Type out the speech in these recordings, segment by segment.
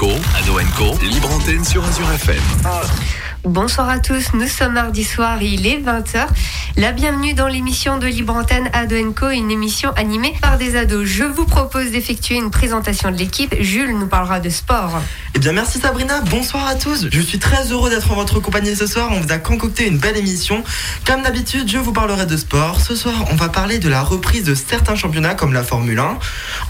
Co, Ado Co, libre antenne sur Azure FM. Bonsoir à tous, nous sommes mardi soir, il est 20h. La bienvenue dans l'émission de Libre Antenne Ado Co, une émission animée par des ados. Je vous propose d'effectuer une présentation de l'équipe. Jules nous parlera de sport. Eh bien merci Sabrina, bonsoir à tous. Je suis très heureux d'être en votre compagnie ce soir. On vous a concocté une belle émission. Comme d'habitude, je vous parlerai de sport. Ce soir, on va parler de la reprise de certains championnats comme la Formule 1.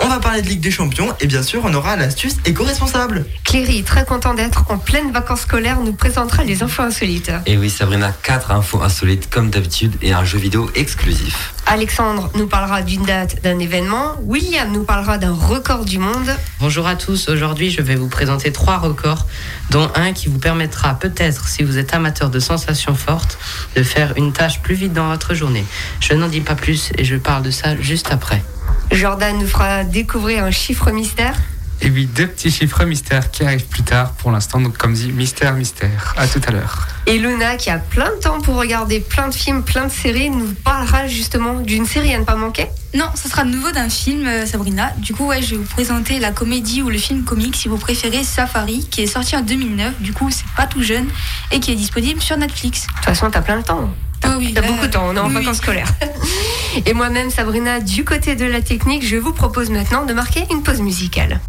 On va parler de Ligue des Champions et bien sûr, on aura l'astuce éco-responsable. Cléry, très content d'être en pleine vacances scolaires, nous présentera les infos insolites. Et oui Sabrina, 4 infos insolites comme d'habitude et un jeu vidéo exclusif. Alexandre nous parlera d'une date, d'un événement. William nous parlera d'un record du monde. Bonjour à tous, aujourd'hui je vais vous présenter trois records, dont un qui vous permettra peut-être, si vous êtes amateur de sensations fortes, de faire une tâche plus vite dans votre journée. Je n'en dis pas plus et je parle de ça juste après. Jordan nous fera découvrir un chiffre mystère. Et oui, deux petits chiffres mystères qui arrivent plus tard pour l'instant. Donc, comme dit, mystère, mystère. À tout à l'heure. Et Luna, qui a plein de temps pour regarder plein de films, plein de séries, nous parlera justement d'une série à ne pas manquer. Non, ce sera de nouveau d'un film, euh, Sabrina. Du coup, ouais, je vais vous présenter la comédie ou le film comique, si vous préférez, Safari, qui est sorti en 2009. Du coup, c'est pas tout jeune et qui est disponible sur Netflix. De toute façon, t'as plein de temps. Ah oui, T'as là, beaucoup de temps, on est en oui, oui. vacances scolaires. Et moi-même, Sabrina, du côté de la technique, je vous propose maintenant de marquer une pause musicale.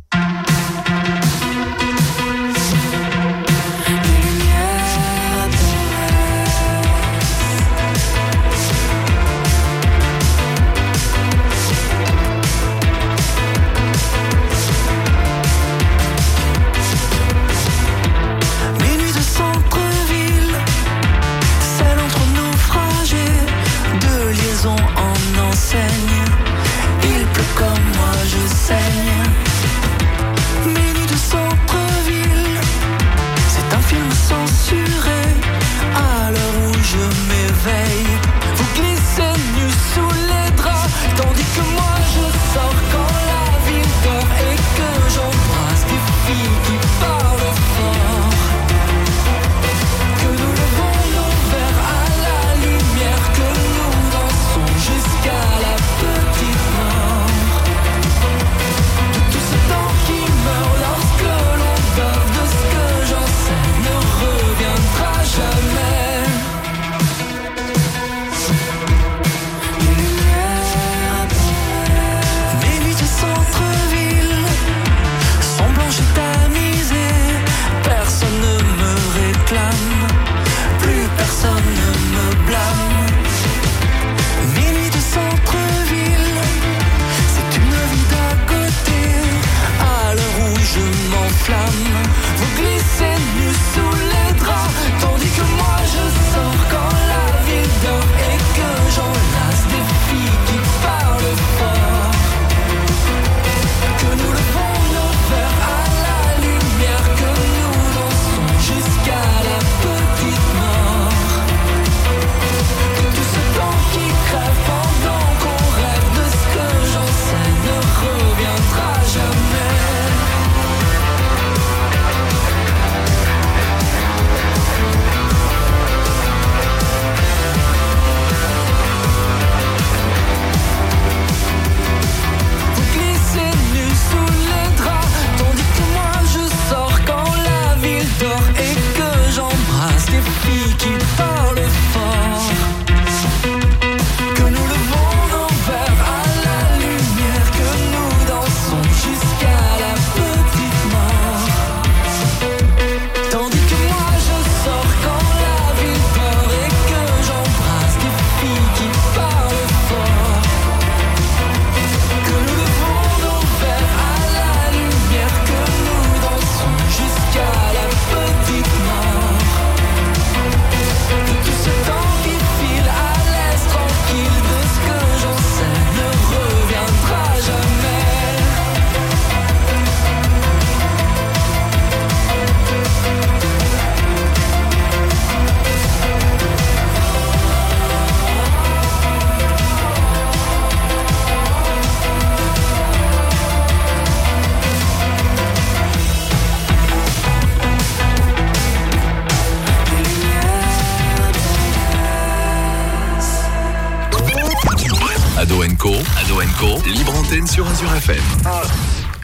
Co, Ado Co, libre antenne sur Azure FM.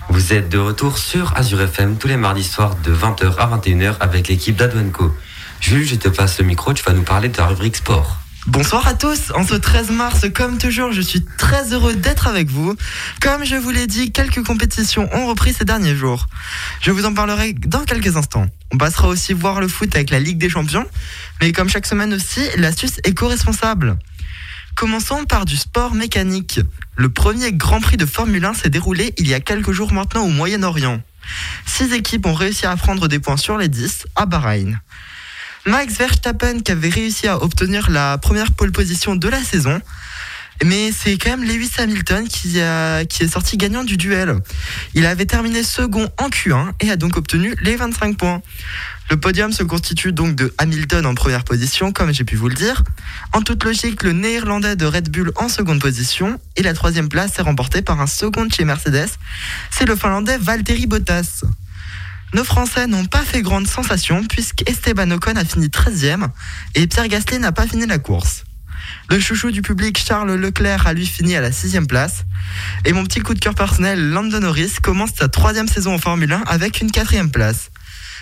Vous êtes de retour sur Azure FM tous les mardis soirs de 20h à 21h avec l'équipe d'Adwenco. Jules, je te passe le micro, tu vas nous parler de ta rubrique sport. Bonsoir à tous, en ce 13 mars, comme toujours, je suis très heureux d'être avec vous. Comme je vous l'ai dit, quelques compétitions ont repris ces derniers jours. Je vous en parlerai dans quelques instants. On passera aussi voir le foot avec la Ligue des Champions, mais comme chaque semaine aussi, l'astuce éco-responsable. Commençons par du sport mécanique. Le premier Grand Prix de Formule 1 s'est déroulé il y a quelques jours maintenant au Moyen-Orient. Six équipes ont réussi à prendre des points sur les 10 à Bahreïn. Max Verstappen qui avait réussi à obtenir la première pole position de la saison. Mais c'est quand même Lewis Hamilton qui, a, qui est sorti gagnant du duel. Il avait terminé second en Q1 et a donc obtenu les 25 points. Le podium se constitue donc de Hamilton en première position, comme j'ai pu vous le dire. En toute logique, le néerlandais de Red Bull en seconde position. Et la troisième place est remportée par un second chez Mercedes. C'est le finlandais Valtteri Bottas. Nos Français n'ont pas fait grande sensation puisque Esteban Ocon a fini 13e et Pierre Gasly n'a pas fini la course. Le chouchou du public Charles Leclerc a lui fini à la 6 place. Et mon petit coup de cœur personnel, Landon Norris, commence sa troisième saison en Formule 1 avec une quatrième place.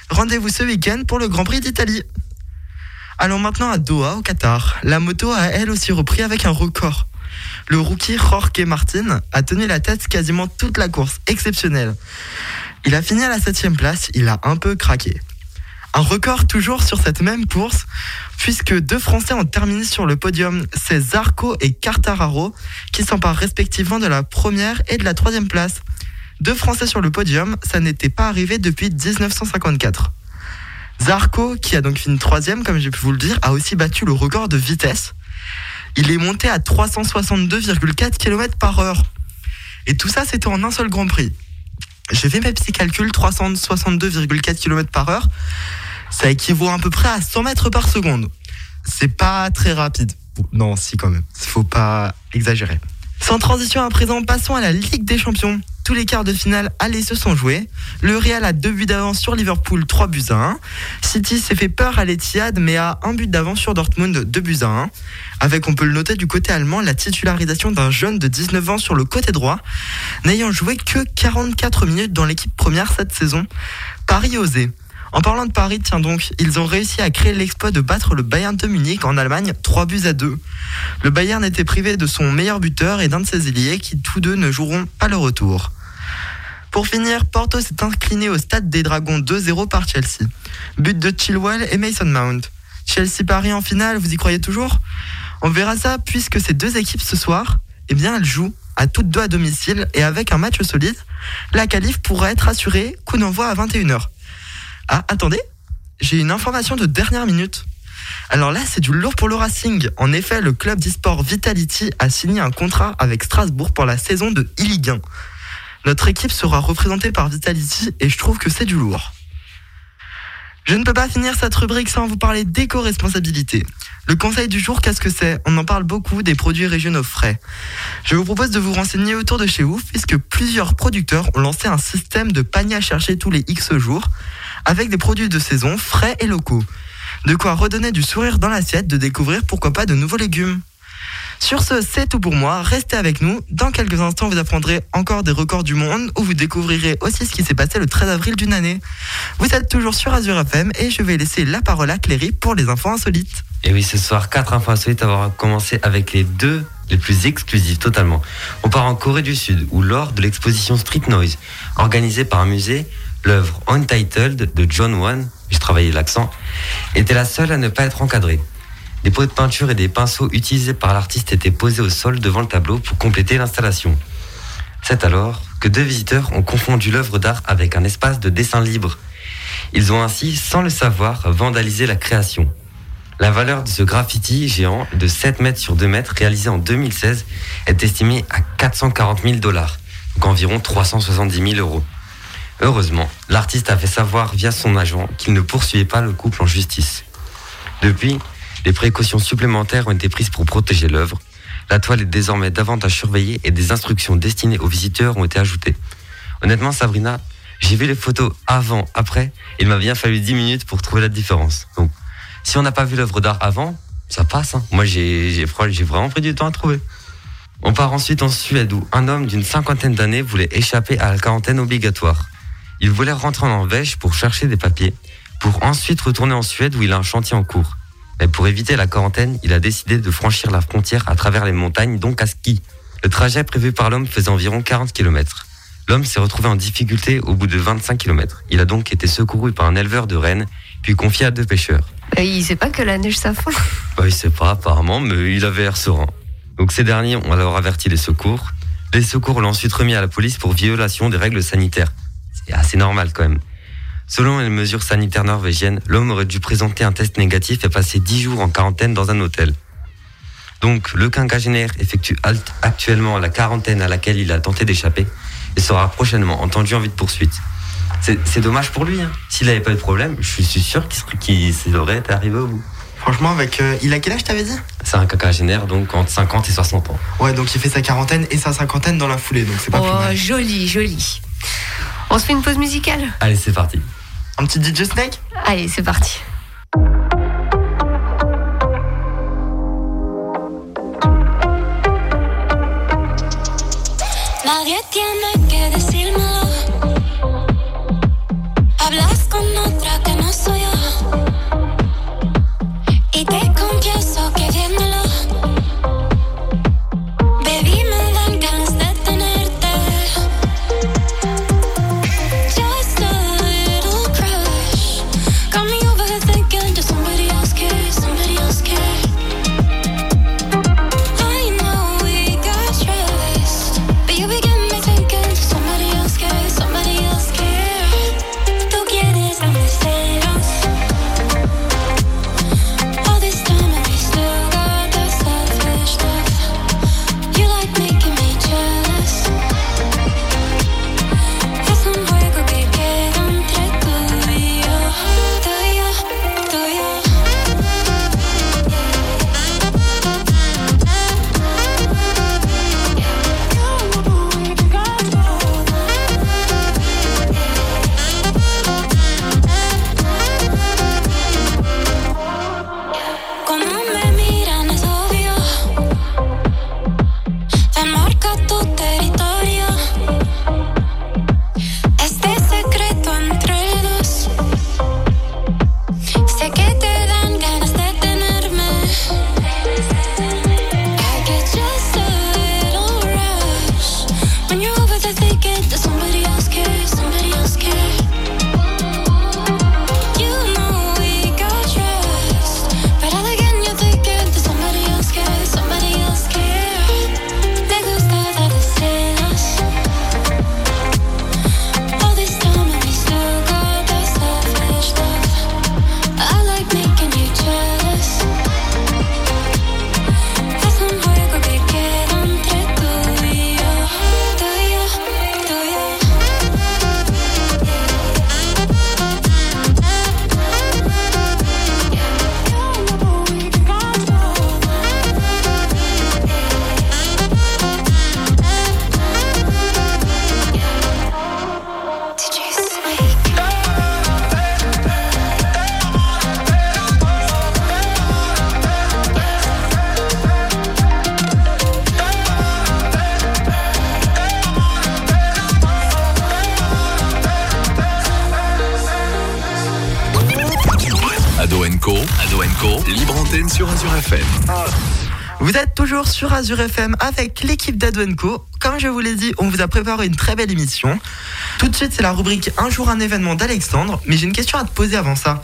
Rendez-vous ce week-end pour le Grand Prix d'Italie. Allons maintenant à Doha, au Qatar. La moto a elle aussi repris avec un record. Le rookie Jorge Martin a tenu la tête quasiment toute la course, exceptionnel. Il a fini à la septième place, il a un peu craqué. Un record toujours sur cette même course, puisque deux Français ont terminé sur le podium, c'est Zarco et Cartararo, qui s'emparent respectivement de la première et de la troisième place. Deux Français sur le podium, ça n'était pas arrivé depuis 1954. Zarco, qui a donc fini troisième, comme j'ai pu vous le dire, a aussi battu le record de vitesse. Il est monté à 362,4 km par heure. Et tout ça, c'était en un seul Grand Prix. J'ai fait mes petits calculs, 362,4 km par heure. Ça équivaut à peu près à 100 mètres par seconde. C'est pas très rapide. Non, si quand même. Faut pas exagérer. Sans transition à présent, passons à la Ligue des Champions. Tous les quarts de finale allés se sont joués. Le Real a deux buts d'avance sur Liverpool, 3 buts à 1. City s'est fait peur à l'Etihad, mais a un but d'avance sur Dortmund, 2 buts à 1. Avec, on peut le noter du côté allemand, la titularisation d'un jeune de 19 ans sur le côté droit, n'ayant joué que 44 minutes dans l'équipe première cette saison. Paris osé. En parlant de Paris, tiens donc, ils ont réussi à créer l'exploit de battre le Bayern de Munich en Allemagne 3 buts à 2. Le Bayern était privé de son meilleur buteur et d'un de ses ailiers qui tous deux ne joueront pas le retour. Pour finir, Porto s'est incliné au stade des Dragons 2-0 par Chelsea. But de Chilwell et Mason Mount. Chelsea-Paris en finale, vous y croyez toujours? On verra ça puisque ces deux équipes ce soir, eh bien elles jouent à toutes deux à domicile et avec un match solide, la qualif pourrait être assurée, coup d'envoi à 21h. Ah, attendez, j'ai une information de dernière minute. Alors là, c'est du lourd pour le Racing. En effet, le club d'e-sport Vitality a signé un contrat avec Strasbourg pour la saison de e 1. Notre équipe sera représentée par Vitality et je trouve que c'est du lourd. Je ne peux pas finir cette rubrique sans vous parler d'éco-responsabilité. Le conseil du jour, qu'est-ce que c'est? On en parle beaucoup des produits régionaux frais. Je vous propose de vous renseigner autour de chez vous, puisque plusieurs producteurs ont lancé un système de panier à chercher tous les X jours, avec des produits de saison frais et locaux. De quoi redonner du sourire dans l'assiette, de découvrir pourquoi pas de nouveaux légumes. Sur ce, c'est tout pour moi. Restez avec nous. Dans quelques instants, vous apprendrez encore des records du monde où vous découvrirez aussi ce qui s'est passé le 13 avril d'une année. Vous êtes toujours sur Azure FM et je vais laisser la parole à Cléry pour les infos insolites. Et oui, ce soir, quatre infos insolites à commencer avec les deux les plus exclusives totalement. On part en Corée du Sud où lors de l'exposition Street Noise organisée par un musée, l'œuvre Untitled de John Wan, j'ai travaillé l'accent, était la seule à ne pas être encadrée. Des pots de peinture et des pinceaux utilisés par l'artiste étaient posés au sol devant le tableau pour compléter l'installation. C'est alors que deux visiteurs ont confondu l'œuvre d'art avec un espace de dessin libre. Ils ont ainsi, sans le savoir, vandalisé la création. La valeur de ce graffiti géant de 7 mètres sur 2 mètres réalisé en 2016 est estimée à 440 000 dollars, donc environ 370 000 euros. Heureusement, l'artiste a fait savoir via son agent qu'il ne poursuivait pas le couple en justice. Depuis, des précautions supplémentaires ont été prises pour protéger l'œuvre. La toile est désormais davantage surveillée et des instructions destinées aux visiteurs ont été ajoutées. Honnêtement, Sabrina, j'ai vu les photos avant, après, et il m'a bien fallu 10 minutes pour trouver la différence. Donc, si on n'a pas vu l'œuvre d'art avant, ça passe. Hein. Moi, j'ai vraiment pris du temps à trouver. On part ensuite en Suède où un homme d'une cinquantaine d'années voulait échapper à la quarantaine obligatoire. Il voulait rentrer en Norvège pour chercher des papiers, pour ensuite retourner en Suède où il a un chantier en cours. Mais pour éviter la quarantaine, il a décidé de franchir la frontière à travers les montagnes, donc à ski. Le trajet prévu par l'homme faisait environ 40 km. L'homme s'est retrouvé en difficulté au bout de 25 km. Il a donc été secouru par un éleveur de rennes, puis confié à deux pêcheurs. Il sait pas que la neige ça fond. Bah, il sait pas apparemment, mais il avait l'air serein. Donc ces derniers ont alors averti les secours. Les secours l'ont ensuite remis à la police pour violation des règles sanitaires. C'est assez normal quand même. Selon les mesures sanitaires norvégiennes, l'homme aurait dû présenter un test négatif et passer 10 jours en quarantaine dans un hôtel. Donc le quinquagénaire effectue actuellement la quarantaine à laquelle il a tenté d'échapper et sera prochainement entendu en vue de poursuite. C'est dommage pour lui. Hein. S'il n'avait pas eu de problème, je suis sûr qu'il qu'il aurait été arrivé au bout. Franchement, avec. euh, il a quel âge, t'avais dit? C'est un quinquagénaire donc entre 50 et 60 ans. Ouais, donc il fait sa quarantaine et sa cinquantaine dans la foulée, donc c'est pas plus Oh, mal. joli, joli. On se fait une pause musicale Allez, c'est parti. Un petit DJ Snake Allez, c'est parti. Nadie tiene que decírmelo. Hablas con otra que sur Azure FM avec l'équipe d'Adwenco. Comme je vous l'ai dit, on vous a préparé une très belle émission. Tout de suite, c'est la rubrique Un jour un événement d'Alexandre. Mais j'ai une question à te poser avant ça.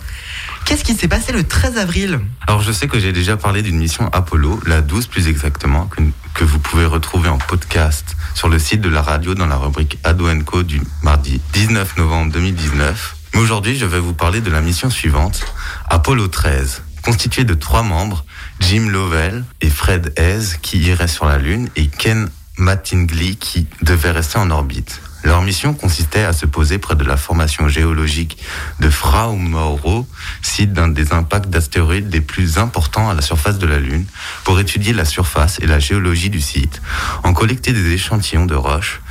Qu'est-ce qui s'est passé le 13 avril Alors je sais que j'ai déjà parlé d'une mission Apollo, la 12 plus exactement, que, que vous pouvez retrouver en podcast sur le site de la radio dans la rubrique Ado Co du mardi 19 novembre 2019. Mais aujourd'hui, je vais vous parler de la mission suivante, Apollo 13, constituée de trois membres, Jim Lovell et Fred Hayes qui iraient sur la Lune et Ken Mattingly qui devait rester en orbite. Leur mission consistait à se poser près de la formation géologique de Frau Mauro, site d'un des impacts d'astéroïdes les plus importants à la surface de la Lune, pour étudier la surface et la géologie du site, en collecter des échantillons de roches,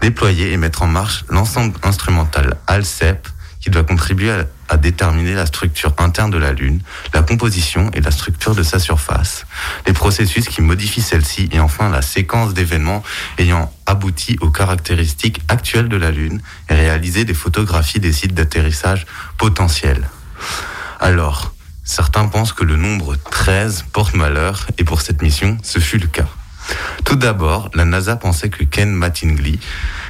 déployer et mettre en marche l'ensemble instrumental ALCEP qui doit contribuer à, à déterminer la structure interne de la Lune, la composition et la structure de sa surface, les processus qui modifient celle-ci et enfin la séquence d'événements ayant abouti aux caractéristiques actuelles de la Lune et réaliser des photographies des sites d'atterrissage potentiels. Alors, certains pensent que le nombre 13 porte malheur et pour cette mission, ce fut le cas. Tout d'abord, la NASA pensait que Ken Mattingly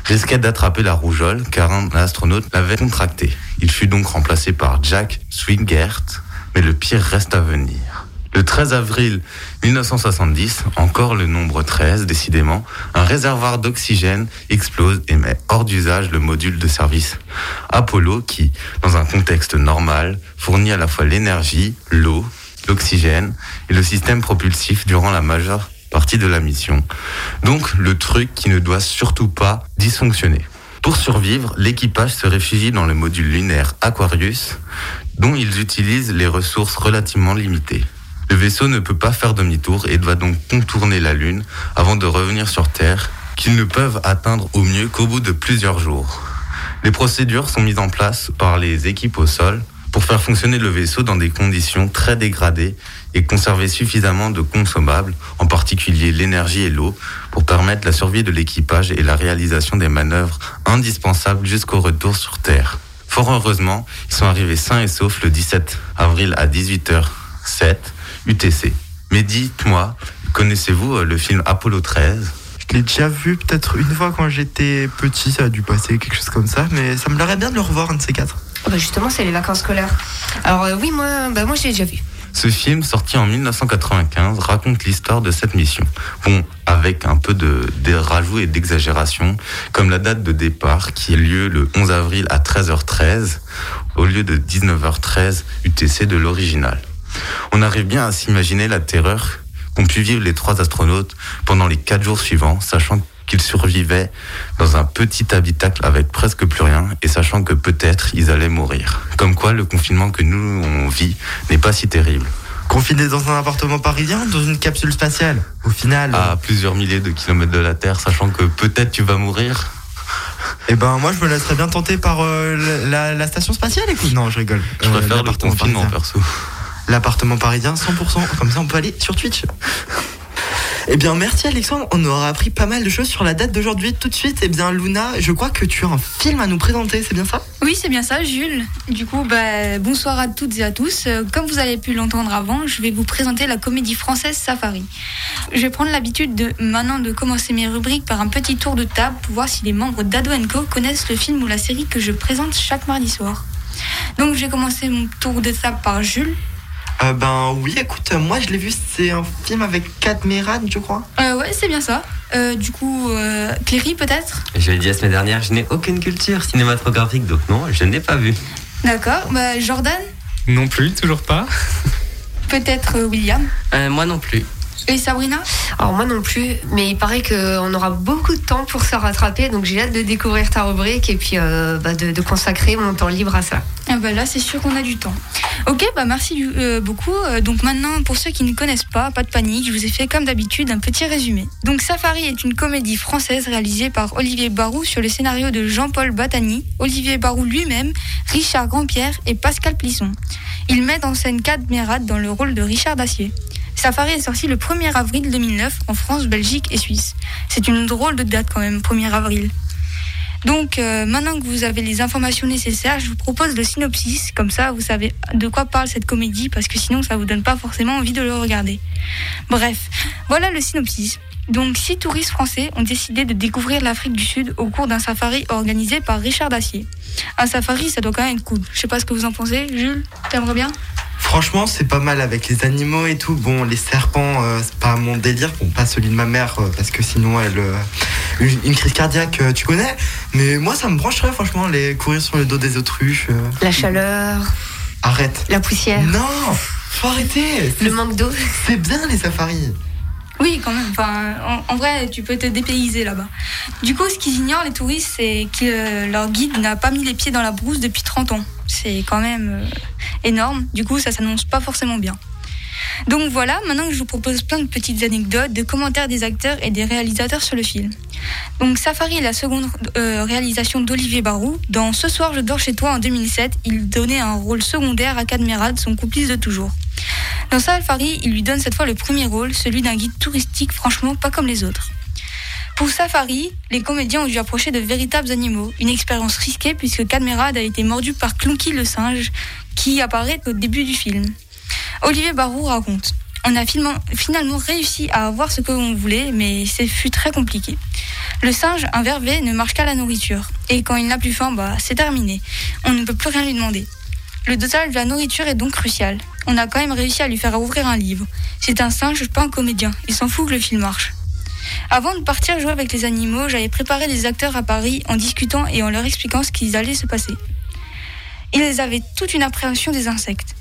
risquait d'attraper la rougeole car un astronaute l'avait contracté. Il fut donc remplacé par Jack Swingert, mais le pire reste à venir. Le 13 avril 1970, encore le nombre 13, décidément, un réservoir d'oxygène explose et met hors d'usage le module de service Apollo qui, dans un contexte normal, fournit à la fois l'énergie, l'eau, l'oxygène et le système propulsif durant la majeure partie de la mission. Donc le truc qui ne doit surtout pas dysfonctionner. Pour survivre, l'équipage se réfugie dans le module lunaire Aquarius, dont ils utilisent les ressources relativement limitées. Le vaisseau ne peut pas faire demi-tour et doit donc contourner la Lune avant de revenir sur Terre, qu'ils ne peuvent atteindre au mieux qu'au bout de plusieurs jours. Les procédures sont mises en place par les équipes au sol pour faire fonctionner le vaisseau dans des conditions très dégradées et conserver suffisamment de consommables, en particulier l'énergie et l'eau, pour permettre la survie de l'équipage et la réalisation des manœuvres indispensables jusqu'au retour sur Terre. Fort heureusement, ils sont arrivés sains et saufs le 17 avril à 18h07 UTC. Mais dites-moi, connaissez-vous euh, le film Apollo 13 Je l'ai déjà vu peut-être une fois quand j'étais petit, ça a dû passer quelque chose comme ça, mais ça me plairait bien de le revoir un de ces quatre. Bah, justement, c'est les vacances scolaires. Alors euh, oui, moi, bah, moi déjà vu. Ce film, sorti en 1995, raconte l'histoire de cette mission. Bon, avec un peu de, de rajout et d'exagération, comme la date de départ qui a lieu le 11 avril à 13h13, au lieu de 19h13 UTC de l'original. On arrive bien à s'imaginer la terreur qu'ont pu vivre les trois astronautes pendant les quatre jours suivants, sachant qu'ils survivaient dans un petit habitacle avec presque plus rien et sachant que peut-être ils allaient mourir. Comme quoi le confinement que nous on vit n'est pas si terrible. Confiné dans un appartement parisien, dans une capsule spatiale. Au final, À plusieurs milliers de kilomètres de la Terre, sachant que peut-être tu vas mourir. eh ben moi je me laisserais bien tenter par euh, la, la station spatiale. Écoute, non, je rigole. Je Euh, préfère le l'appartement confinement parisien. perso. L'appartement parisien, 100%. Comme ça, on peut aller sur Twitch. Eh bien, merci Alexandre. On aura appris pas mal de choses sur la date d'aujourd'hui. Tout de suite, eh bien, Luna, je crois que tu as un film à nous présenter, c'est bien ça? Oui, c'est bien ça, Jules. Du coup, bah, bonsoir à toutes et à tous. Euh, Comme vous avez pu l'entendre avant, je vais vous présenter la comédie française Safari. Je vais prendre l'habitude de maintenant de commencer mes rubriques par un petit tour de table pour voir si les membres d'Ado Co connaissent le film ou la série que je présente chaque mardi soir. Donc, je vais commencer mon tour de table par Jules. Euh, Ben oui, écoute, euh, moi je l'ai vu, c'est un film avec Kat Meran, je crois. Euh, ouais, c'est bien ça. Euh, du coup, euh, Cléry peut-être? Je l'ai dit la semaine dernière, je n'ai aucune culture cinématographique, donc non, je n'ai pas vu. D'accord. Bah, Jordan? Non plus, toujours pas. Peut-être euh, William? Euh, moi non plus. Et Sabrina Alors moi non plus, mais il paraît qu'on aura beaucoup de temps pour se rattraper, donc j'ai hâte de découvrir ta rubrique et puis euh, bah, de, de consacrer mon temps libre à ça. Ah bah là, c'est sûr qu'on a du temps. Ok, bah merci du- euh, beaucoup. Euh, donc maintenant, pour ceux qui ne connaissent pas, pas de panique, je vous ai fait comme d'habitude un petit résumé. Donc Safari est une comédie française réalisée par Olivier Barou sur le scénario de Jean-Paul Batani, Olivier Barou lui-même, Richard Grandpierre et Pascal Plisson. Ils mettent en scène Kat Merad dans le rôle de Richard Dacier. Safari est sorti le 1er avril 2009 en France, Belgique et Suisse. C'est une drôle de date quand même, 1er avril. Donc euh, maintenant que vous avez les informations nécessaires, je vous propose le synopsis, comme ça vous savez de quoi parle cette comédie, parce que sinon ça vous donne pas forcément envie de le regarder. Bref, voilà le synopsis. Donc six touristes français ont décidé de découvrir l'Afrique du Sud au cours d'un safari organisé par Richard Dacier. Un safari, ça doit quand même être cool. Je sais pas ce que vous en pensez, Jules, t'aimerais bien? Franchement, c'est pas mal avec les animaux et tout. Bon, les serpents, euh, c'est pas mon délire. Bon, pas celui de ma mère, euh, parce que sinon, elle. euh, une, une crise cardiaque, euh, tu connais. Mais moi, ça me brancherait, franchement, les courir sur le dos des autruches. euh. La chaleur, Arrête. la poussière, Non Faut arrêter le manque d'eau. C'est bien les safaris. Oui, quand même. Enfin, en, vrai, tu peux te dépayser là-bas. Du coup, ce qu'ils ignorent, les touristes, c'est que euh, leur guide n'a pas mis les pieds dans la brousse depuis 30 ans. C'est quand même euh, énorme. Du coup, ça s'annonce pas forcément bien. Donc voilà, maintenant que je vous propose plein de petites anecdotes, de commentaires des acteurs et des réalisateurs sur le film. Donc Safari est la seconde euh, réalisation d'Olivier Barou. Dans Ce soir je dors chez toi en 2007, il donnait un rôle secondaire à Cadmerade, son complice de toujours. Dans Safari, il lui donne cette fois le premier rôle, celui d'un guide touristique franchement pas comme les autres. Pour Safari, les comédiens ont dû approcher de véritables animaux, une expérience risquée puisque Cadmerade a été mordu par Clonky le singe qui apparaît au début du film. Olivier Barou raconte On a finalement- réussi à avoir ce que l'on voulait, mais ce fut très compliqué. Le singe, un vervet, ne marche qu'à la nourriture. Et quand il n'a plus faim, bah, c'est terminé. On ne peut plus rien lui demander. Le dosage de la nourriture est donc crucial. On a quand même réussi à lui faire ouvrir un livre. C'est un singe, pas un comédien. Il s'en fout que le film marche. Avant de partir jouer avec les animaux, j'avais préparé des acteurs à Paris en discutant et en leur expliquant ce qui allait se passer. Ils avaient toute une appréhension des insectes.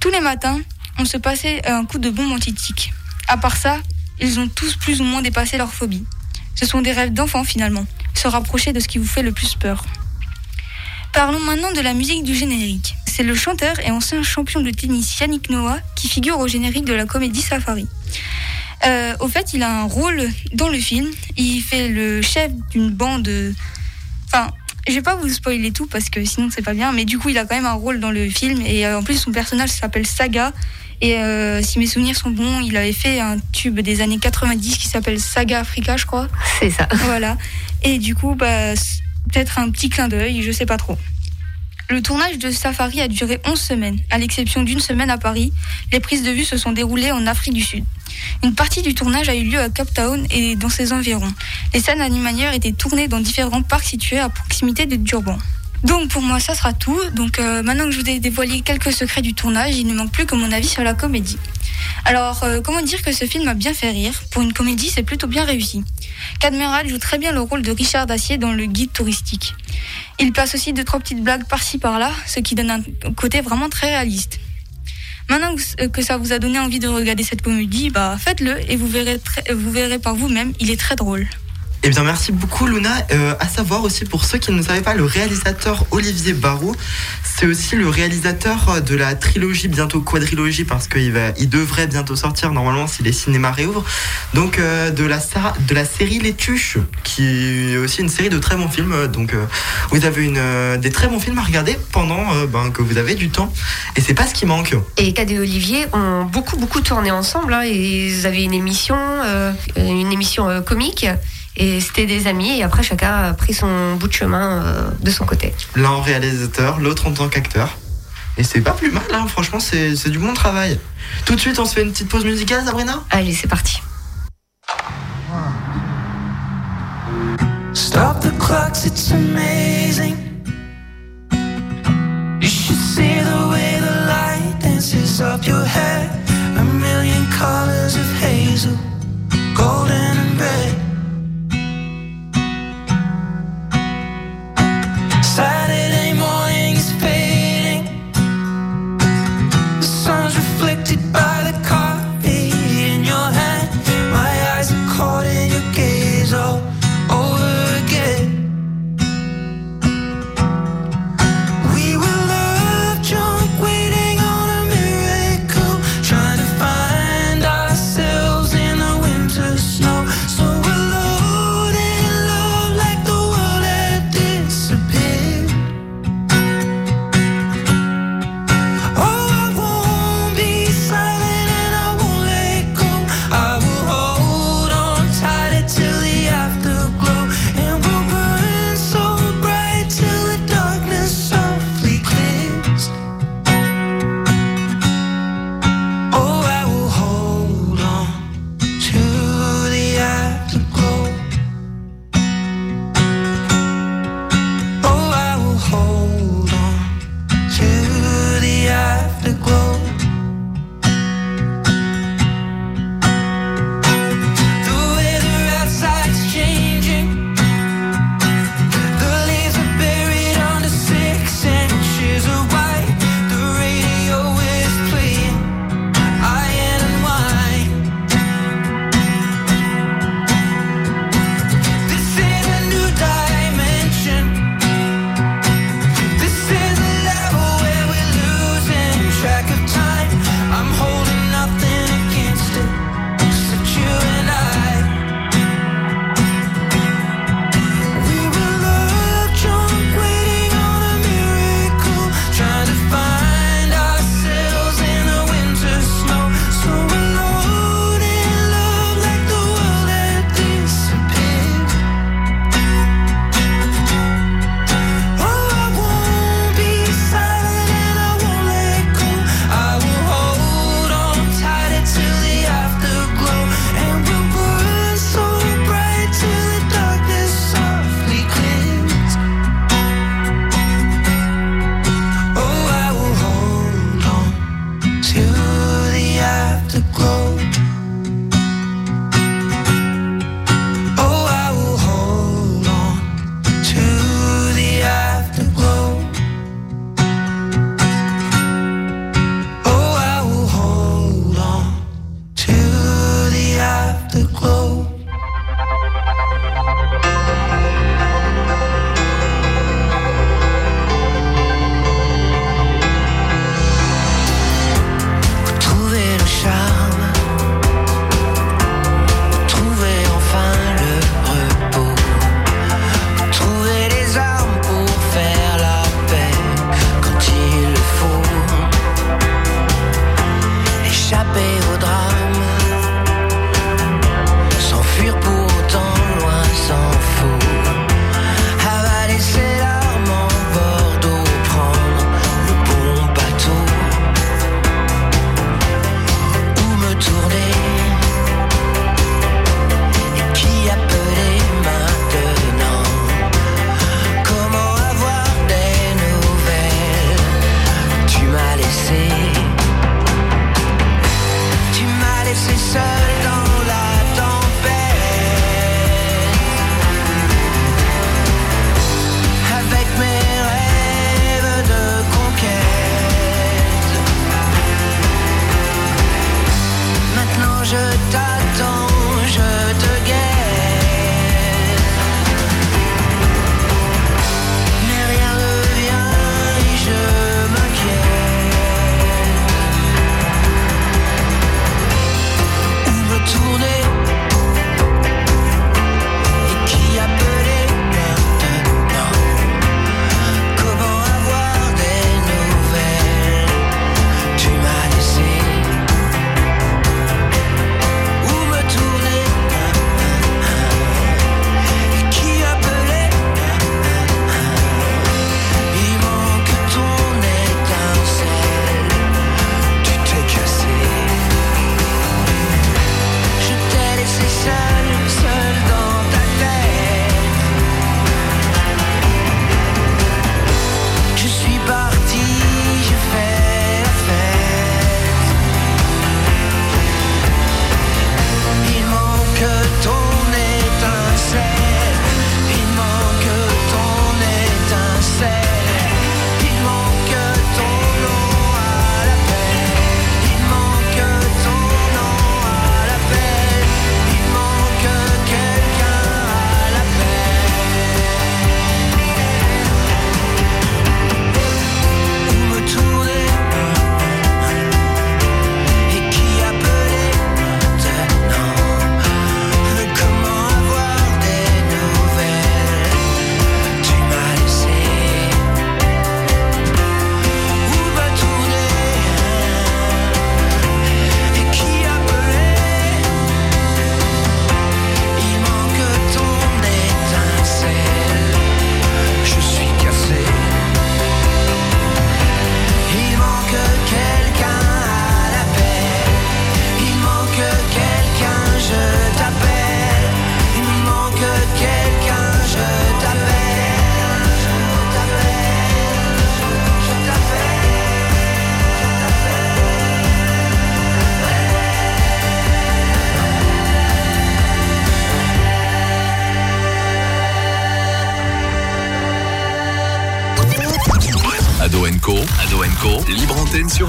Tous les matins, on se passait un coup de bombe anti-tic. À part ça, ils ont tous plus ou moins dépassé leur phobie. Ce sont des rêves d'enfants finalement, se rapprocher de ce qui vous fait le plus peur. Parlons maintenant de la musique du générique. C'est le chanteur et ancien champion de tennis Yannick Noah qui figure au générique de la comédie Safari. Euh, au fait, il a un rôle dans le film. Il fait le chef d'une bande. Enfin, je vais pas vous spoiler tout parce que sinon c'est pas bien. Mais du coup, il a quand même un rôle dans le film et euh, en plus son personnage s'appelle Saga. Et euh, si mes souvenirs sont bons, il avait fait un tube des années 90 qui s'appelle Saga Africa, je crois. C'est ça. Voilà. Et du coup, bah, peut-être un petit clin d'œil, je sais pas trop. Le tournage de Safari a duré 11 semaines, à l'exception d'une semaine à Paris. Les prises de vue se sont déroulées en Afrique du Sud. Une partie du tournage a eu lieu à Cape Town et dans ses environs. Les scènes animalières étaient tournées dans différents parcs situés à proximité de Durban. Donc pour moi ça sera tout. Donc euh, maintenant que je vous ai dévoilé quelques secrets du tournage, il ne manque plus que mon avis sur la comédie. Alors euh, comment dire que ce film m'a bien fait rire? Pour une comédie c'est plutôt bien réussi. Cadmeral joue très bien le rôle de Richard Dacier dans le guide touristique. Il place aussi deux trois petites blagues par-ci par-là, ce qui donne un côté vraiment très réaliste. Maintenant que- ça vous a donné envie de regarder cette comédie, bah faites-le et vous verrez, vous verrez par vous-même, il est très drôle. Eh bien, merci beaucoup, Luna. Euh, à savoir aussi, pour ceux qui ne savaient pas, le réalisateur Olivier Barou, c'est aussi le réalisateur euh, de la trilogie, bientôt quadrilogie, parce qu'il il devrait bientôt sortir, normalement, si les cinémas réouvrent. Donc, euh, de, la, de la série Les Tuches, qui est aussi une série de très bons films. Donc, euh, vous avez une, des très bons films à regarder pendant ben, que vous avez du temps. Et c'est pas ce qui manque. Et Cad et Olivier ont beaucoup beaucoup tourné ensemble. hein, ils avaient une émission, une émission comique. Et c'était des amis. Et après, chacun a pris son bout de chemin euh, de son côté. L'un en réalisateur, l'autre en tant qu'acteur. Et c'est pas plus mal, hein. franchement, c'est c'est du bon travail. Tout de suite, on se fait une petite pause musicale, Sabrina? Allez, c'est parti. Stop the clocks, it's amazing. You should see the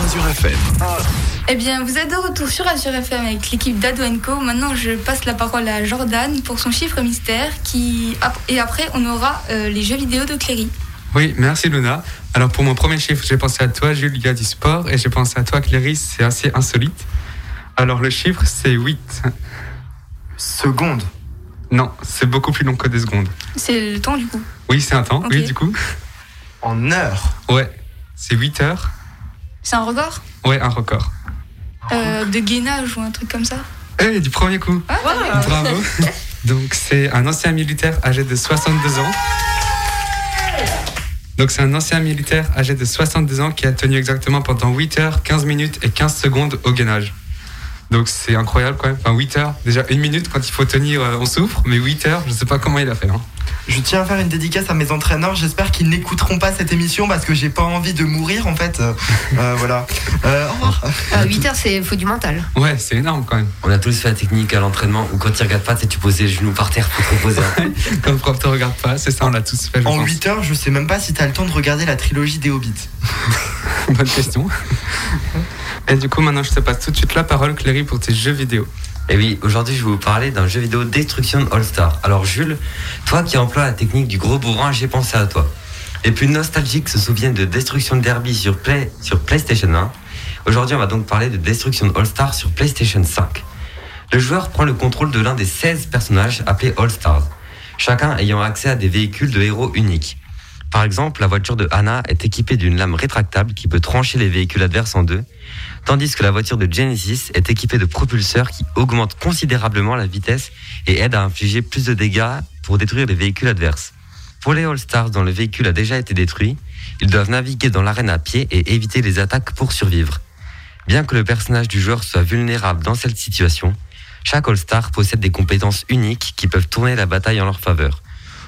Azure FM. Eh bien, vous êtes de retour sur Azure FM avec l'équipe d'Ado Co. Maintenant, je passe la parole à Jordan pour son chiffre mystère. Qui... Et après, on aura euh, les jeux vidéo de Cléry. Oui, merci Luna. Alors pour mon premier chiffre, j'ai pensé à toi, Jules, il y a du sport, et j'ai pensé à toi, Cléris, c'est assez insolite. Alors le chiffre, c'est 8. Seconde. Non, c'est beaucoup plus long que des secondes. C'est le temps du coup. Oui, c'est un temps, oui, du coup. En heure. Ouais, c'est 8 heures. C'est un record Ouais, un record. euh, de gainage ou un truc comme ça. Eh, du premier coup. Ah, Bravo. Donc c'est un ancien militaire âgé de 62 ans. Donc c'est un ancien militaire âgé de 62 ans qui a tenu exactement pendant 8 heures, 15 minutes et 15 secondes au gainage. Donc c'est incroyable quand même. Enfin 8 heures, déjà une minute quand il faut tenir, euh, on souffre, mais 8 heures, je sais pas comment il a fait. hein. Je tiens à faire une dédicace à mes entraîneurs. J'espère qu'ils n'écouteront pas cette émission parce que j'ai pas envie de mourir en fait. Euh, euh, voilà. Euh, au revoir. À 8 heures, c'est faut du mental. Ouais, c'est énorme quand même. On a tous fait la technique à l'entraînement où quand tu regardes pas, tu poses les genoux par terre pour te reposer. Comme prof te regarde pas, c'est ça, on l'a tous fait. Je En pense. 8 heures, je sais même pas si t'as le temps de regarder la trilogie des Hobbits. Bonne question. Et du coup, maintenant, je te passe tout de suite la parole, Cléry, pour tes jeux vidéo. Et oui, aujourd'hui, je vais vous parler d'un jeu vidéo Destruction All Star. Alors, Jules, toi qui emploies la technique du gros bourrin, j'ai pensé à toi. Les plus nostalgiques se souviennent de Destruction Derby sur, Play, sur PlayStation 1. Aujourd'hui, on va donc parler de Destruction All Star sur PlayStation 5. Le joueur prend le contrôle de l'un des 16 personnages appelés All Stars, chacun ayant accès à des véhicules de héros uniques. Par exemple, la voiture de Hannah est équipée d'une lame rétractable qui peut trancher les véhicules adverses en deux, tandis que la voiture de Genesis est équipée de propulseurs qui augmentent considérablement la vitesse et aident à infliger plus de dégâts pour détruire les véhicules adverses. Pour les All-Stars dont le véhicule a déjà été détruit, ils doivent naviguer dans l'arène à pied et éviter les attaques pour survivre. Bien que le personnage du joueur soit vulnérable dans cette situation, chaque All-Star possède des compétences uniques qui peuvent tourner la bataille en leur faveur,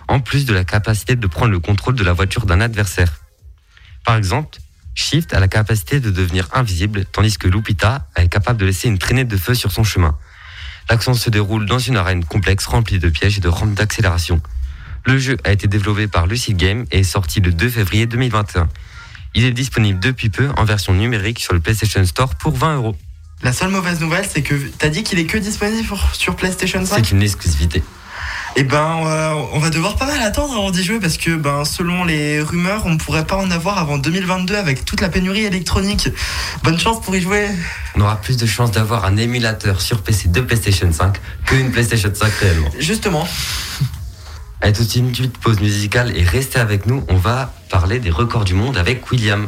en plus de la capacité de prendre le contrôle de la voiture d'un adversaire. Par exemple, Shift a la capacité de devenir invisible, tandis que Lupita est capable de laisser une traînée de feu sur son chemin. L'action se déroule dans une arène complexe remplie de pièges et de rampes d'accélération. Le jeu a été développé par Lucid Game et est sorti le 2 février 2021. Il est disponible depuis peu en version numérique sur le PlayStation Store pour 20 euros. La seule mauvaise nouvelle, c'est que t'as dit qu'il est que disponible sur- PlayStation 5 C'est une exclusivité. Et ben, euh, on va devoir pas mal attendre avant d'y jouer parce que, ben, selon les rumeurs, on pourrait pas en avoir avant 2022 avec toute la pénurie électronique. Bonne chance pour y jouer. On aura plus de chances d'avoir un émulateur sur PC de PlayStation 5 qu'une PlayStation 5 réellement. Justement. Allez, tout de suite, une petite pause musicale et restez avec nous. On va parler des records du monde avec William.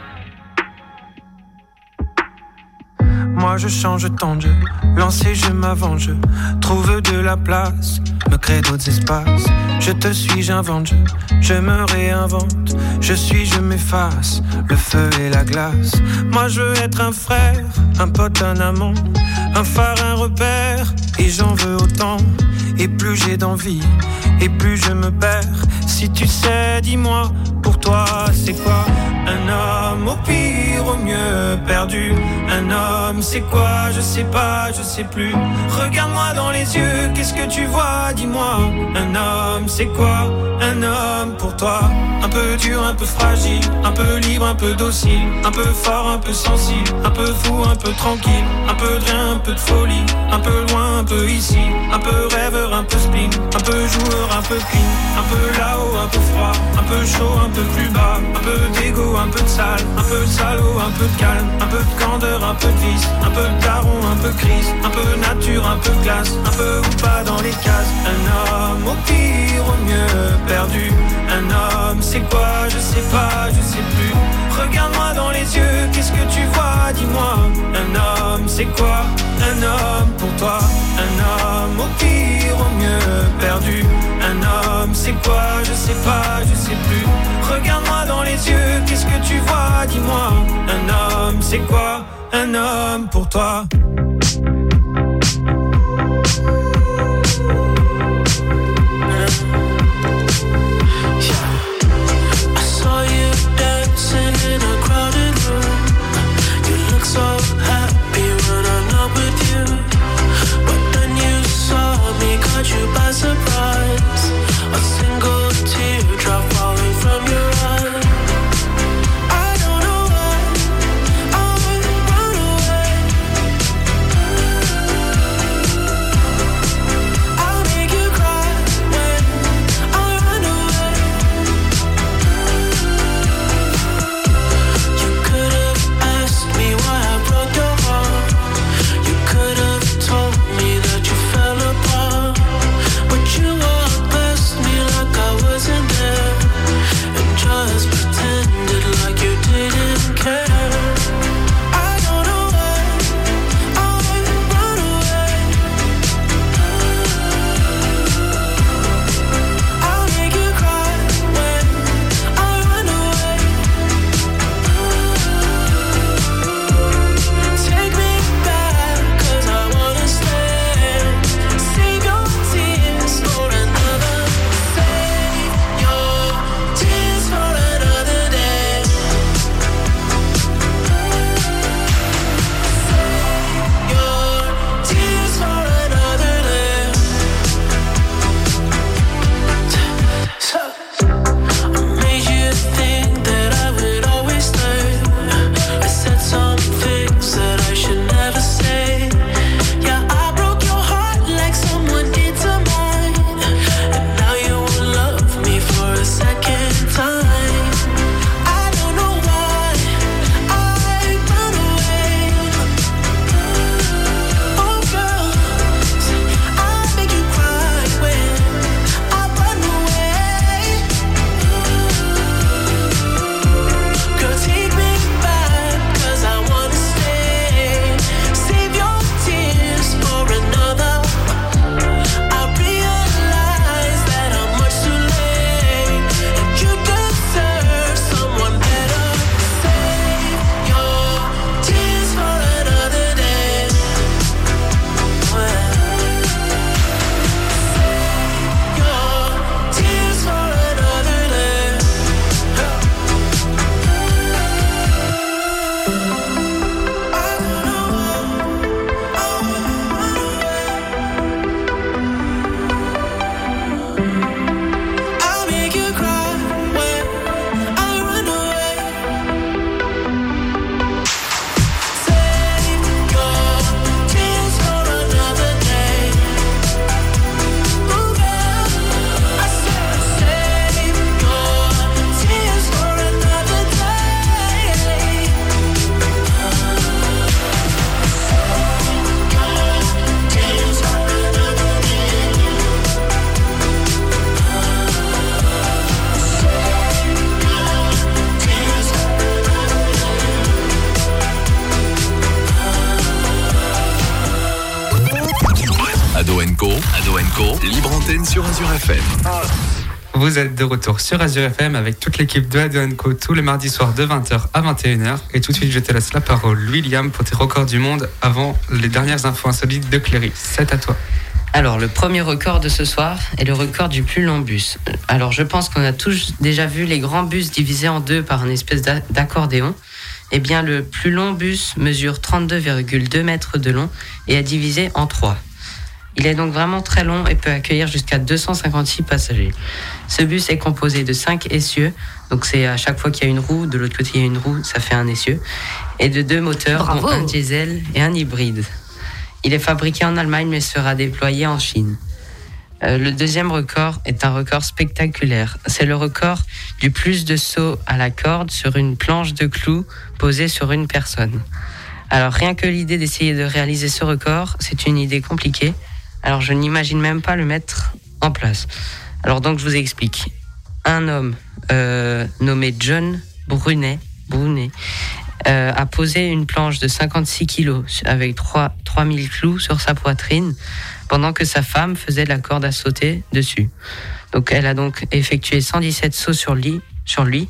Moi je change tant de jeu, lancer je m'avance, je trouve de la place, me crée d'autres espaces. Je te suis, j'invente, je me réinvente, je suis, je m'efface, le feu et la glace. Moi je veux être un frère, un pote, un amant, un phare, un repère, et j'en veux autant. Et plus j'ai d'envie, et plus je me perds. Si tu sais, dis-moi, pour toi c'est quoi Un homme au pire, au mieux perdu. Un homme, c'est quoi Je sais pas, je sais plus. Regarde-moi dans les yeux, qu'est-ce que tu vois Dis-moi. Un homme, c'est quoi Un homme pour toi. Un peu dur, un peu fragile, un peu libre, un peu docile, un peu fort, un peu sensible, un peu fou, un peu tranquille, un peu de rien, un peu de folie, un peu loin, un peu ici, un peu rêveur, un peu spleen, un peu joueur, un peu clean, un peu là-haut, un peu froid, un peu chaud, un peu plus bas, un peu d'égo, un peu de sale, un peu de salaud, un peu de calme, un peu de candeur, un peu de vice, un peu de daron, un peu crise, un peu nature, un peu classe, un peu ou pas dans les cases. Un homme au pire, au mieux perdu. Un homme, c'est quoi Je sais pas, je sais plus. Regarde-moi dans les yeux, qu'est-ce que tu vois? Dis-moi. Un homme, c'est quoi? Un homme pour toi. Un homme au pire, au mieux perdu. Un homme, c'est quoi? Je sais pas, je sais plus. Regarde-moi dans les yeux, qu'est-ce que tu vois? Dis-moi. Un homme, c'est quoi? Un homme pour toi. Vous êtes de retour sur Azure FM avec toute l'équipe de Ado Co tous les mardis soirs de 20h à 21h. Et tout de suite, je te laisse la parole, William, pour tes records du monde avant les dernières infos insolites de Cléry. C'est à toi. Alors, le premier record de ce soir est le record du plus long bus. Alors, je pense qu'on a tous déjà vu les grands bus divisés en deux par une espèce d'a- d'accordéon. Eh bien, le plus long bus mesure 32,2 mètres de long et est divisé en trois. Il est donc vraiment très long et peut accueillir jusqu'à 256 passagers. Ce bus est composé de 5 essieux, donc c'est à chaque fois qu'il y a une roue, de l'autre côté il y a une roue, ça fait un essieu, et de deux moteurs, Bravo. dont un diesel et un hybride. Il est fabriqué en Allemagne mais sera déployé en Chine. Euh, le deuxième record est un record spectaculaire. C'est le record du plus de sauts à la corde sur une planche de clous posée sur une personne. Alors rien que l'idée d'essayer de réaliser ce record, c'est une idée compliquée. Alors je n'imagine même pas le mettre en place. Alors donc je vous explique. Un homme euh, nommé John Brunet, Brunet euh, a posé une planche de 56 kilos avec 3, 3000 clous sur sa poitrine pendant que sa femme faisait la corde à sauter dessus. Donc elle a donc effectué 117 sauts sur lui, sur lui.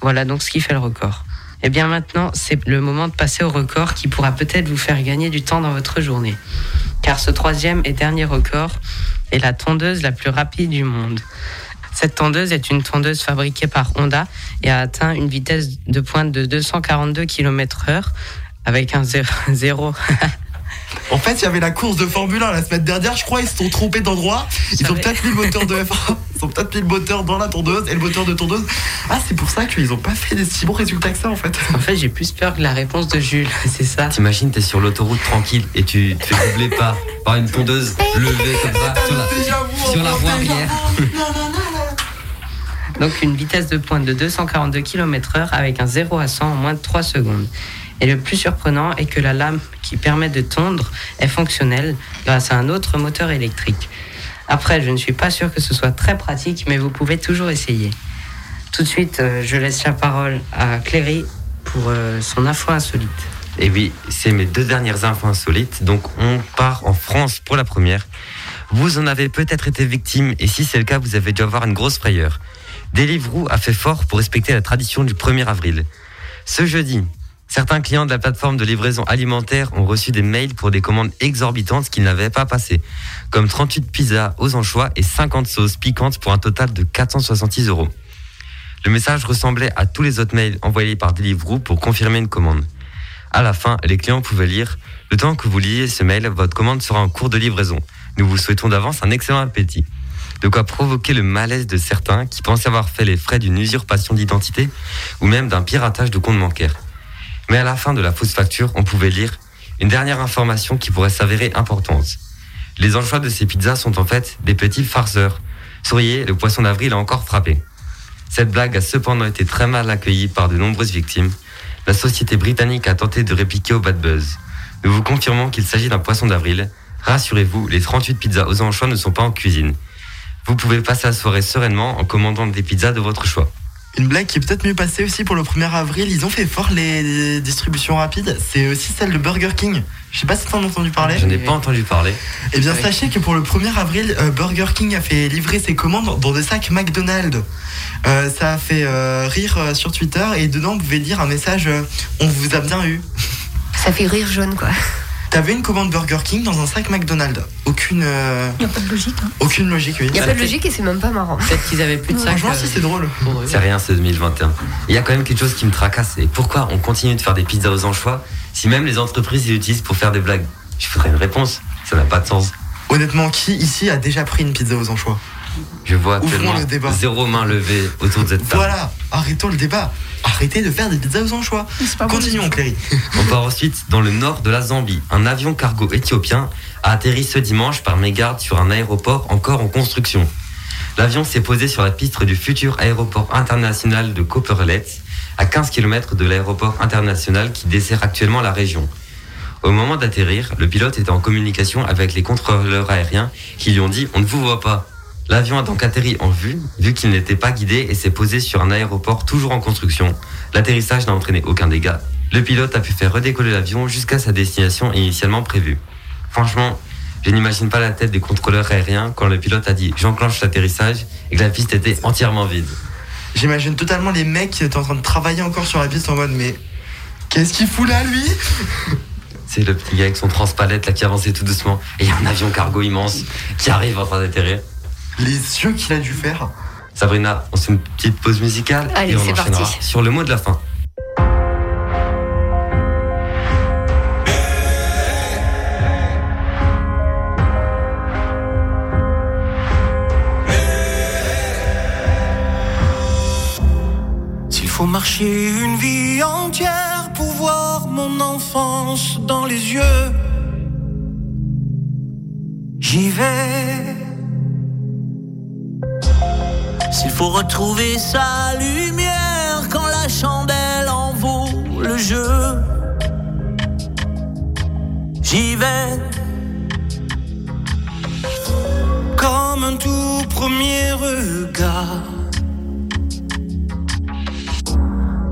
Voilà donc ce qui fait le record. Et bien maintenant, c'est le moment de passer au record qui pourra peut-être vous faire gagner du temps dans votre journée. Car ce troisième et dernier record est la tondeuse la plus rapide du monde. Cette tondeuse est une tondeuse fabriquée par Honda et a atteint une vitesse de pointe de 242 km heure avec un zéro, zéro En fait, il y avait la course de Formule 1 la semaine dernière, je crois, ils se sont trompés d'endroit. Ils ont peut-être mis le moteur de F1, ils ont peut-être mis le moteur dans la tondeuse et le moteur de tondeuse. Ah, c'est pour ça qu'ils ont pas fait des si bons résultats que ça en fait. En fait, j'ai plus peur que la réponse de Jules, c'est ça. T'imagines, t'es sur l'autoroute tranquille et tu te fais doubler par, par une tondeuse levée comme ça sur la, sur la voie arrière. Donc une vitesse de pointe de 242 km/h avec un 0 à 100 en moins de 3 secondes. Et le plus surprenant est que la lame qui permet de tondre est fonctionnelle grâce à un autre moteur électrique. Après, je ne suis pas sûr que ce soit très pratique, mais vous pouvez toujours essayer. Tout de suite, euh, je laisse la parole à Cléry pour euh, son info insolite. Et oui, c'est mes deux dernières infos insolites. Donc, on part en France pour la première. Vous en avez peut-être été victime, et si c'est le cas, vous avez dû avoir une grosse frayeur. Deliveroo a fait fort pour respecter la tradition du 1er avril. Ce jeudi, certains clients de la plateforme de livraison alimentaire ont reçu des mails pour des commandes exorbitantes qu'ils n'avaient pas passées, comme 38 pizzas aux anchois et 50 sauces piquantes pour un total de 466 euros. Le message ressemblait à tous les autres mails envoyés par Deliveroo pour confirmer une commande. À la fin, les clients pouvaient lire Le temps que vous lisiez ce mail, votre commande sera en cours de livraison. Nous vous souhaitons d'avance un excellent appétit. De quoi provoquer le malaise de certains qui pensaient avoir fait les frais d'une usurpation d'identité ou même d'un piratage de compte bancaire. Mais à la fin de la fausse facture, on pouvait lire une dernière information qui pourrait s'avérer importante. Les anchois de ces pizzas sont en fait des petits farceurs. Souriez, le poisson d'avril a encore frappé. Cette blague a cependant été très mal accueillie par de nombreuses victimes. La société britannique a tenté de répliquer au bad buzz. Nous vous confirmons qu'il s'agit d'un poisson d'avril. Rassurez-vous, les 38 pizzas aux anchois ne sont pas en cuisine. Vous pouvez passer la soirée sereinement en commandant des pizzas de votre choix. Une blague qui est peut-être mieux passée aussi pour le 1er avril, ils ont fait fort les distributions rapides, c'est aussi celle de Burger King. Je sais pas si t'en as entendu parler. Je n'ai pas entendu parler. Eh bien, sachez que pour le 1er avril, euh, Burger King a fait livrer ses commandes dans des sacs McDonald's. Euh, ça a fait euh, rire sur Twitter et dedans, vous pouvez lire un message euh, On vous a bien eu. Ça fait rire jaune, quoi. T'avais une commande Burger King dans un sac McDonald's. Aucune, euh, Il n'y a pas de logique. hein. aucune logique, oui. Il n'y a pas de logique et c'est même pas marrant. Peut-être qu'ils avaient plus de sacs. Franchement, euh, si c'est drôle. C'est rien, c'est 2021. Il y a quand même quelque chose qui me tracasse. Et pourquoi on continue de faire des pizzas aux anchois si même les entreprises les utilisent pour faire des blagues? Je voudrais une réponse. Ça n'a pas de sens. Honnêtement, qui ici a déjà pris une pizza aux anchois? Je vois actuellement le débat. zéro main levée autour de cette table. Voilà, arrêtons le débat. Arrêtez de faire des pizzas aux anchois. Continuons, Cléry. On part ensuite dans le nord de la Zambie. Un avion cargo éthiopien a atterri ce dimanche par mégarde sur un aéroport encore en construction. L'avion s'est posé sur la piste du futur aéroport international de Copperlet, à 15 km de l'aéroport international qui dessert actuellement la région. Au moment d'atterrir, le pilote était en communication avec les contrôleurs aériens qui lui ont dit On ne vous voit pas. L'avion a donc atterri en vue, vu qu'il n'était pas guidé et s'est posé sur un aéroport toujours en construction. L'atterrissage n'a entraîné aucun dégât. Le pilote a pu faire redécoller l'avion jusqu'à sa destination initialement prévue. Franchement, je n'imagine pas la tête des contrôleurs aériens quand le pilote a dit j'enclenche l'atterrissage et que la piste était entièrement vide. J'imagine totalement les mecs qui étaient en train de travailler encore sur la piste en mode mais qu'est-ce qu'il fout là lui? C'est le petit gars avec son transpalette là qui avançait tout doucement et il y a un avion cargo immense qui arrive en train d'atterrir les yeux qu'il a dû faire. Sabrina, on fait une petite pause musicale Allez, et on enchaînera parti. sur le mot de la fin. S'il faut marcher une vie entière pour voir mon enfance dans les yeux, j'y vais. Il faut retrouver sa lumière quand la chandelle en vaut le jeu, j'y vais. Comme un tout premier regard,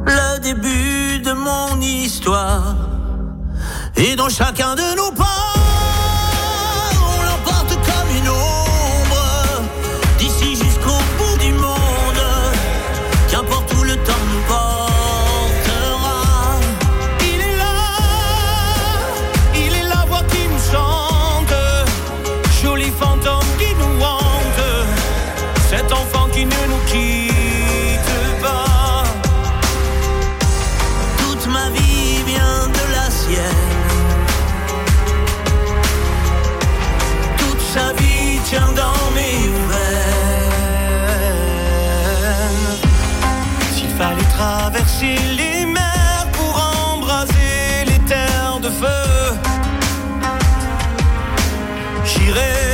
le début de mon histoire, et dans chacun de nos pas. chercher les mers pour embraser les terres de feu. J'irai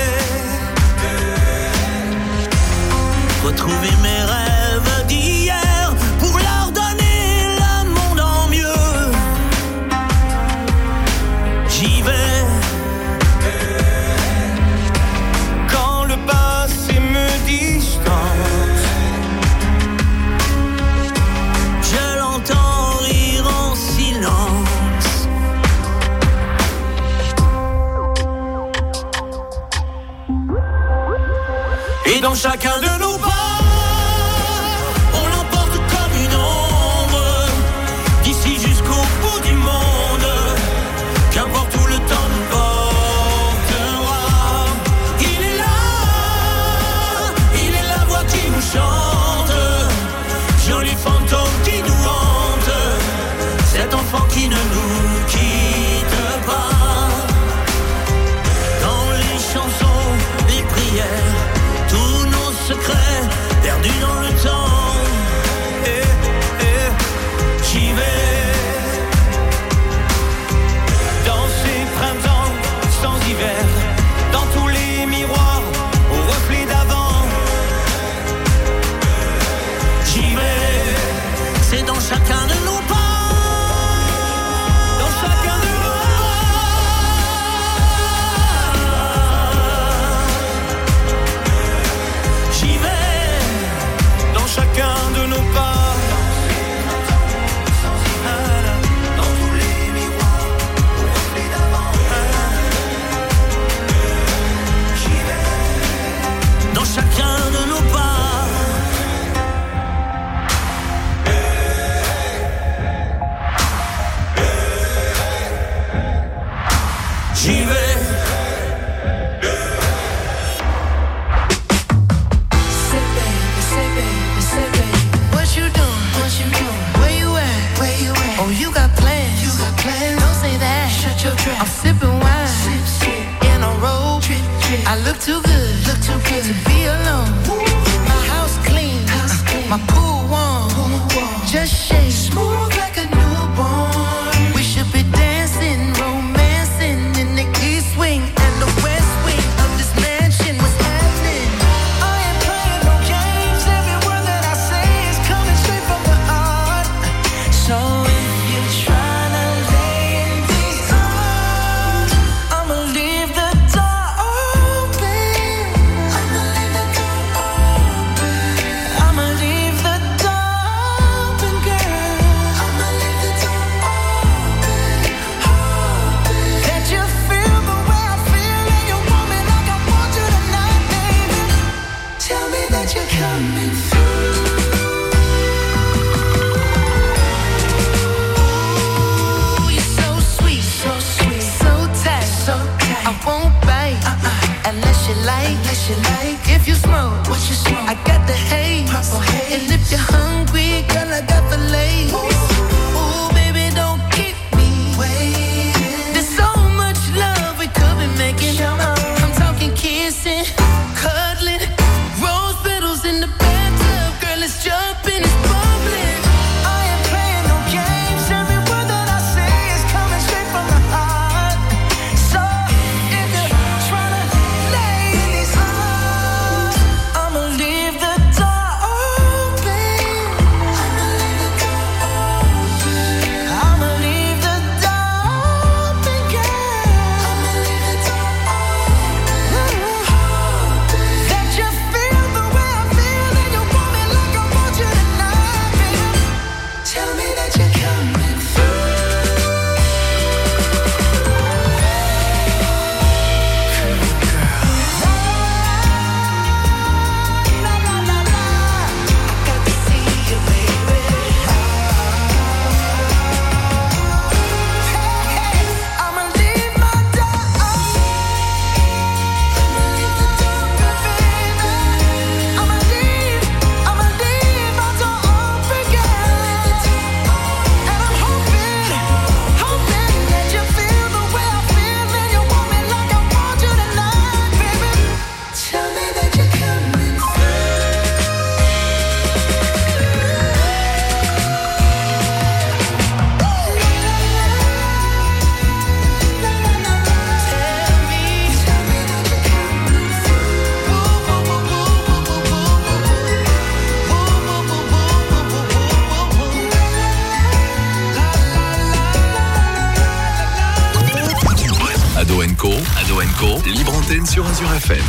Co, libre antenne sur Azure FM.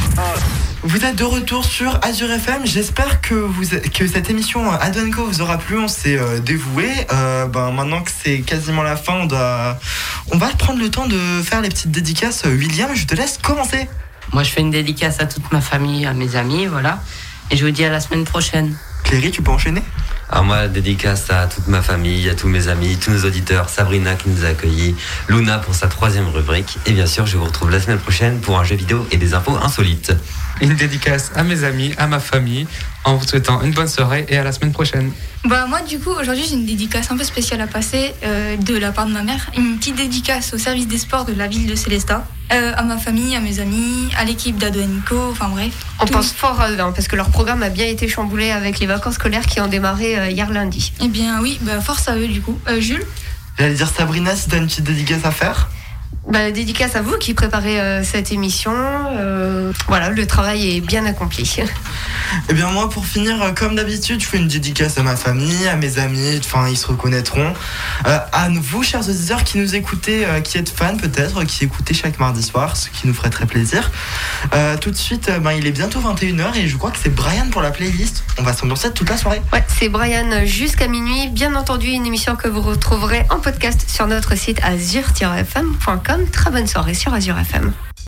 Vous êtes de retour sur Azure FM. J'espère que, vous, que cette émission Adonco vous aura plu. On s'est euh, dévoué. Euh, ben, maintenant que c'est quasiment la fin, on, doit, on va prendre le temps de faire les petites dédicaces. William, je te laisse commencer. Moi, je fais une dédicace à toute ma famille, à mes amis, voilà. Et je vous dis à la semaine prochaine. Cléry, tu peux enchaîner? Alors moi, dédicace à toute ma famille, à tous mes amis, tous nos auditeurs, Sabrina qui nous a accueillis, Luna pour sa troisième rubrique, et bien sûr, je vous retrouve la semaine prochaine pour un jeu vidéo et des infos insolites. Une dédicace à mes amis, à ma famille, en vous souhaitant une bonne soirée et à la semaine prochaine. Bah moi du coup aujourd'hui j'ai une dédicace un peu spéciale à passer euh, de la part de ma mère, une petite dédicace au service des sports de la ville de Célestat, euh, à ma famille, à mes amis, à l'équipe d'Ado enfin bref. On tout. pense fort à eux, hein, parce que leur programme a bien été chamboulé avec les vacances scolaires qui ont démarré euh, hier lundi. Eh bien oui, bah, force à eux du coup. Euh, Jules? J'allais dire Sabrina, si t'as une petite dédicace à faire. Bah, dédicace à vous qui préparez euh, cette émission. Euh, voilà, le travail est bien accompli. Eh bien moi pour finir euh, comme d'habitude je fais une dédicace à ma famille, à mes amis, enfin ils se reconnaîtront. Euh, à vous chers auditeurs qui nous écoutez, qui êtes fans peut-être, qui écoutez chaque mardi soir, ce qui nous ferait très plaisir. Tout de suite ben, il est bientôt 21h et je crois que c'est Brian pour la playlist. On va s'ambiancer toute la soirée. Ouais, c'est Brian jusqu'à minuit. Bien entendu, une émission que vous retrouverez en podcast sur notre site Très bonne soirée sur Azure FM.